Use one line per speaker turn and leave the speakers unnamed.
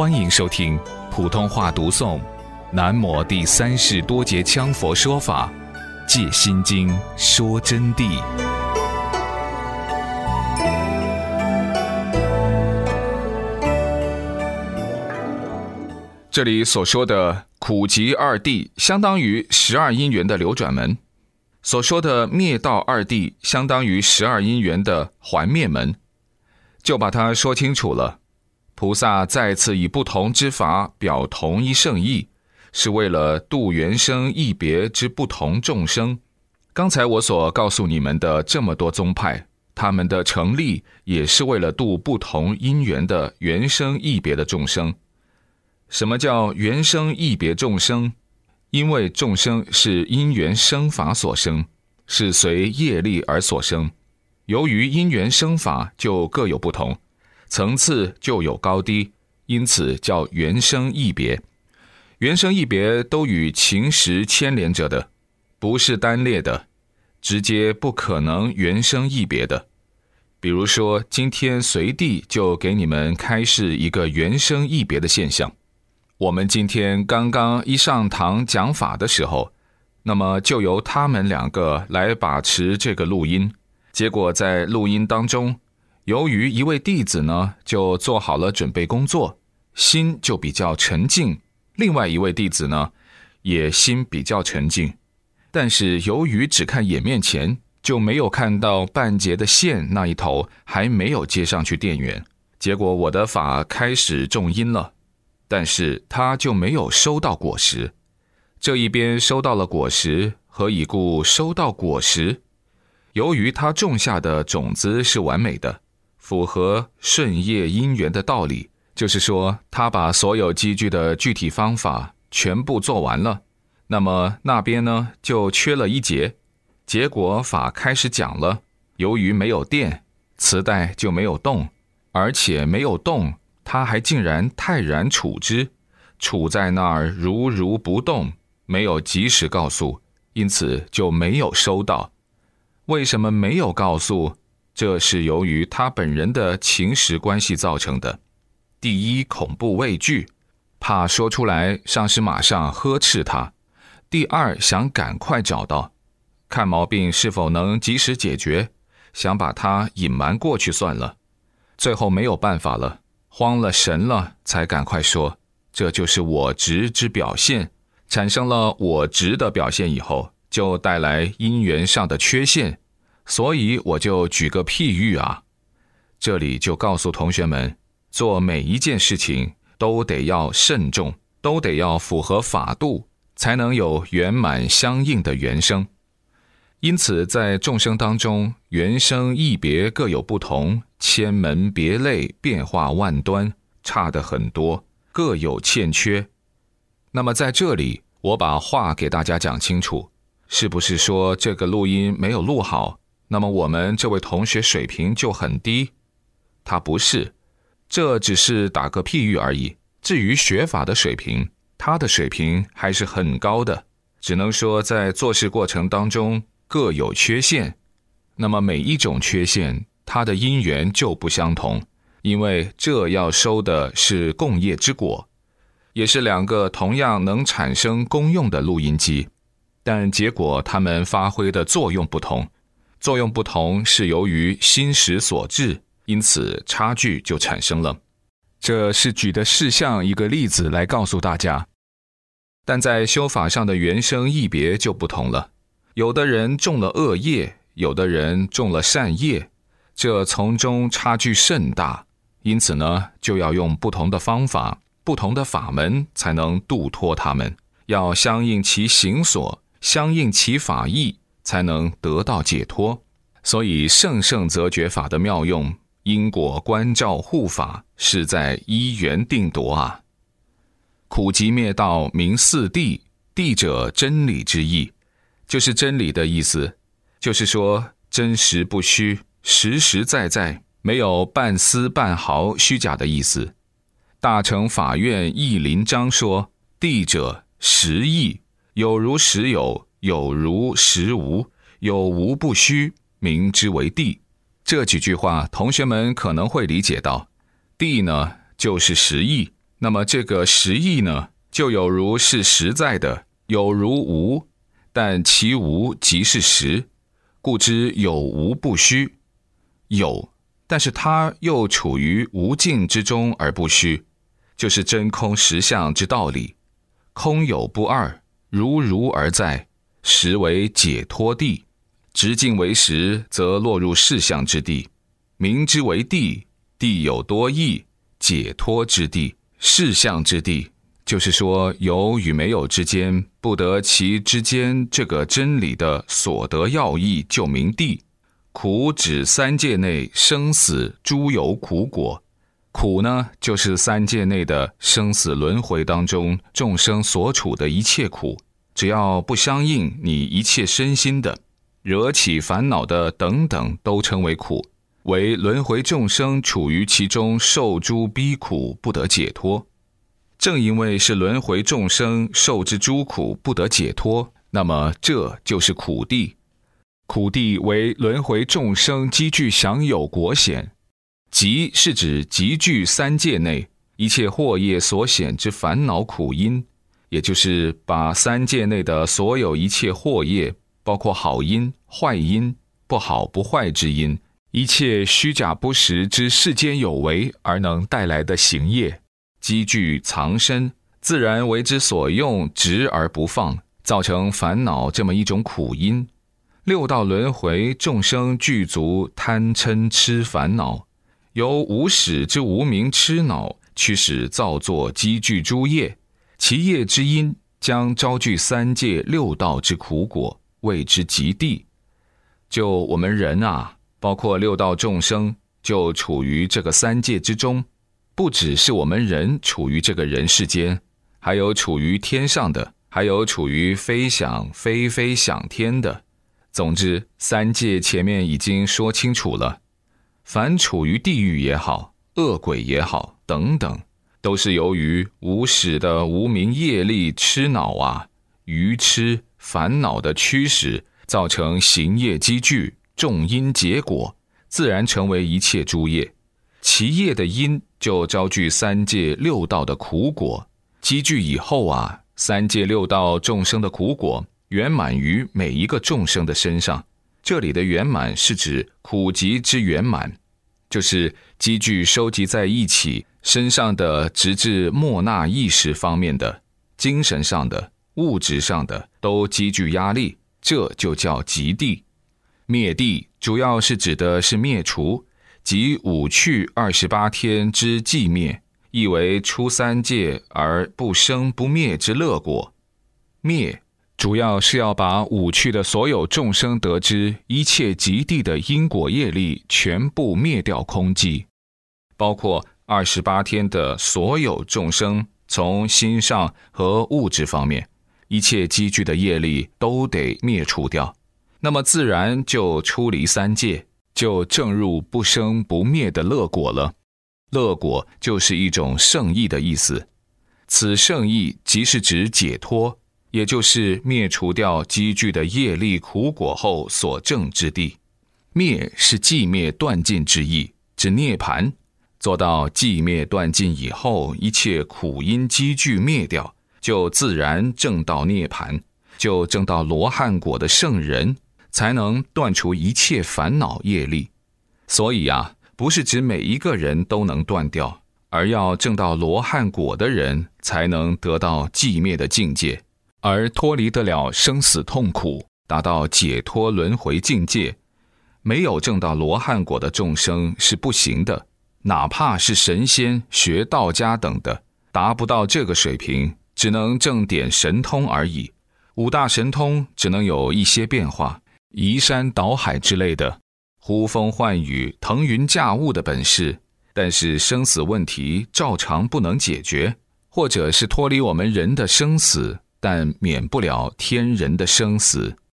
欢迎收听普通话读诵《南摩第三世多杰羌佛说法·借心经说真谛》。这里所说的苦集二谛，相当于十二因缘的流转门；所说的灭道二谛，相当于十二因缘的还灭门。就把它说清楚了。菩萨再次以不同之法表同一圣意，是为了度原生异别之不同众生。刚才我所告诉你们的这么多宗派，他们的成立也是为了度不同因缘的原生异别的众生。什么叫原生异别众生？因为众生是因缘生法所生，是随业力而所生。由于因缘生法就各有不同。层次就有高低，因此叫原生异别。原生异别都与情识牵连着的，不是单列的，直接不可能原生异别的。比如说，今天随地就给你们开示一个原生异别的现象。我们今天刚刚一上堂讲法的时候，那么就由他们两个来把持这个录音，结果在录音当中。由于一位弟子呢，就做好了准备工作，心就比较沉静；另外一位弟子呢，也心比较沉静。但是由于只看眼面前，就没有看到半截的线那一头还没有接上去电源。结果我的法开始重音了，但是他就没有收到果实。这一边收到了果实，何以故？收到果实，由于他种下的种子是完美的。符合顺业因缘的道理，就是说，他把所有积聚的具体方法全部做完了，那么那边呢就缺了一节，结果法开始讲了。由于没有电，磁带就没有动，而且没有动，他还竟然泰然处之，处在那儿如如不动，没有及时告诉，因此就没有收到。为什么没有告诉？这是由于他本人的情史关系造成的。第一，恐怖畏惧，怕说出来上师马上呵斥他；第二，想赶快找到，看毛病是否能及时解决，想把他隐瞒过去算了。最后没有办法了，慌了神了，才赶快说。这就是我执之表现，产生了我执的表现以后，就带来因缘上的缺陷。所以我就举个譬喻啊，这里就告诉同学们，做每一件事情都得要慎重，都得要符合法度，才能有圆满相应的原生。因此，在众生当中，原生异别各有不同，千门别类，变化万端，差的很多，各有欠缺。那么在这里，我把话给大家讲清楚，是不是说这个录音没有录好？那么我们这位同学水平就很低，他不是，这只是打个譬喻而已。至于学法的水平，他的水平还是很高的，只能说在做事过程当中各有缺陷。那么每一种缺陷，它的因缘就不相同，因为这要收的是共业之果，也是两个同样能产生功用的录音机，但结果它们发挥的作用不同。作用不同是由于心识所致，因此差距就产生了。这是举的事项一个例子来告诉大家。但在修法上的原生异别就不同了，有的人中了恶业，有的人中了善业，这从中差距甚大。因此呢，就要用不同的方法、不同的法门，才能度脱他们。要相应其行所，相应其法义。才能得到解脱，所以圣圣则觉法的妙用，因果关照护法，是在依缘定夺啊。苦集灭道名四谛，谛者真理之意，就是真理的意思，就是说真实不虚，实实在在，没有半丝半毫虚假的意思。大乘法院义林章说：谛者实义，有如实有。有如实无，有无不虚，名之为地。这几句话，同学们可能会理解到，地呢就是实义，那么这个实义呢，就有如是实在的，有如无，但其无即是实，故知有无不虚。有，但是它又处于无尽之中而不虚，就是真空实相之道理。空有不二，如如而在，实为解脱地。直径为实，则落入事相之地；名之为地，地有多义，解脱之地。事相之地，就是说有与没有之间，不得其之间这个真理的所得要义，就名地。苦指三界内生死诸有苦果，苦呢，就是三界内的生死轮回当中众生所处的一切苦，只要不相应你一切身心的，惹起烦恼的等等，都称为苦。为轮回众生处于其中受诸逼苦不得解脱，正因为是轮回众生受之诸苦不得解脱，那么这就是苦地。苦地为轮回众生积聚享有果显，即是指集聚三界内一切祸业所显之烦恼苦因，也就是把三界内的所有一切祸业，包括好因、坏因、不好不坏之因。一切虚假不实之世间有为而能带来的行业，积聚藏身，自然为之所用，执而不放，造成烦恼这么一种苦因。六道轮回众生具足贪嗔痴烦恼，由无始之无明痴恼驱使造作积聚诸业，其业之因将招聚三界六道之苦果，谓之极地。就我们人啊。包括六道众生就处于这个三界之中，不只是我们人处于这个人世间，还有处于天上的，还有处于飞翔飞飞想天的。总之，三界前面已经说清楚了，凡处于地狱也好，恶鬼也好，等等，都是由于无始的无明业力痴恼啊，愚痴烦恼的驱使，造成行业积聚。种因结果，自然成为一切诸业，其业的因就招聚三界六道的苦果，积聚以后啊，三界六道众生的苦果圆满于每一个众生的身上。这里的圆满是指苦集之圆满，就是积聚收集在一起身上的，直至莫那意识方面的、精神上的、物质上的都积聚压力，这就叫极地。灭地主要是指的是灭除，即五去二十八天之寂灭，意为出三界而不生不灭之乐果。灭主要是要把五去的所有众生得知一切极地的因果业力全部灭掉空寂，包括二十八天的所有众生，从心上和物质方面，一切积聚的业力都得灭除掉。那么自然就出离三界，就正入不生不灭的乐果了。乐果就是一种圣意的意思，此圣意即是指解脱，也就是灭除掉积聚的业力苦果后所证之地。灭是寂灭断尽之意，指涅盘。做到寂灭断尽以后，一切苦因积聚灭掉，就自然证到涅盘，就证到罗汉果的圣人。才能断除一切烦恼业力，所以啊，不是指每一个人都能断掉，而要证到罗汉果的人才能得到寂灭的境界，而脱离得了生死痛苦，达到解脱轮回境界。没有证到罗汉果的众生是不行的，哪怕是神仙、学道家等的，达不到这个水平，只能挣点神通而已。五大神通只能有一些变化。移山倒海之类的，呼风唤雨、腾云驾雾的本事，但是生死问题照常不能解决，或者是脱离我们人的生死，但免不了天人的生死。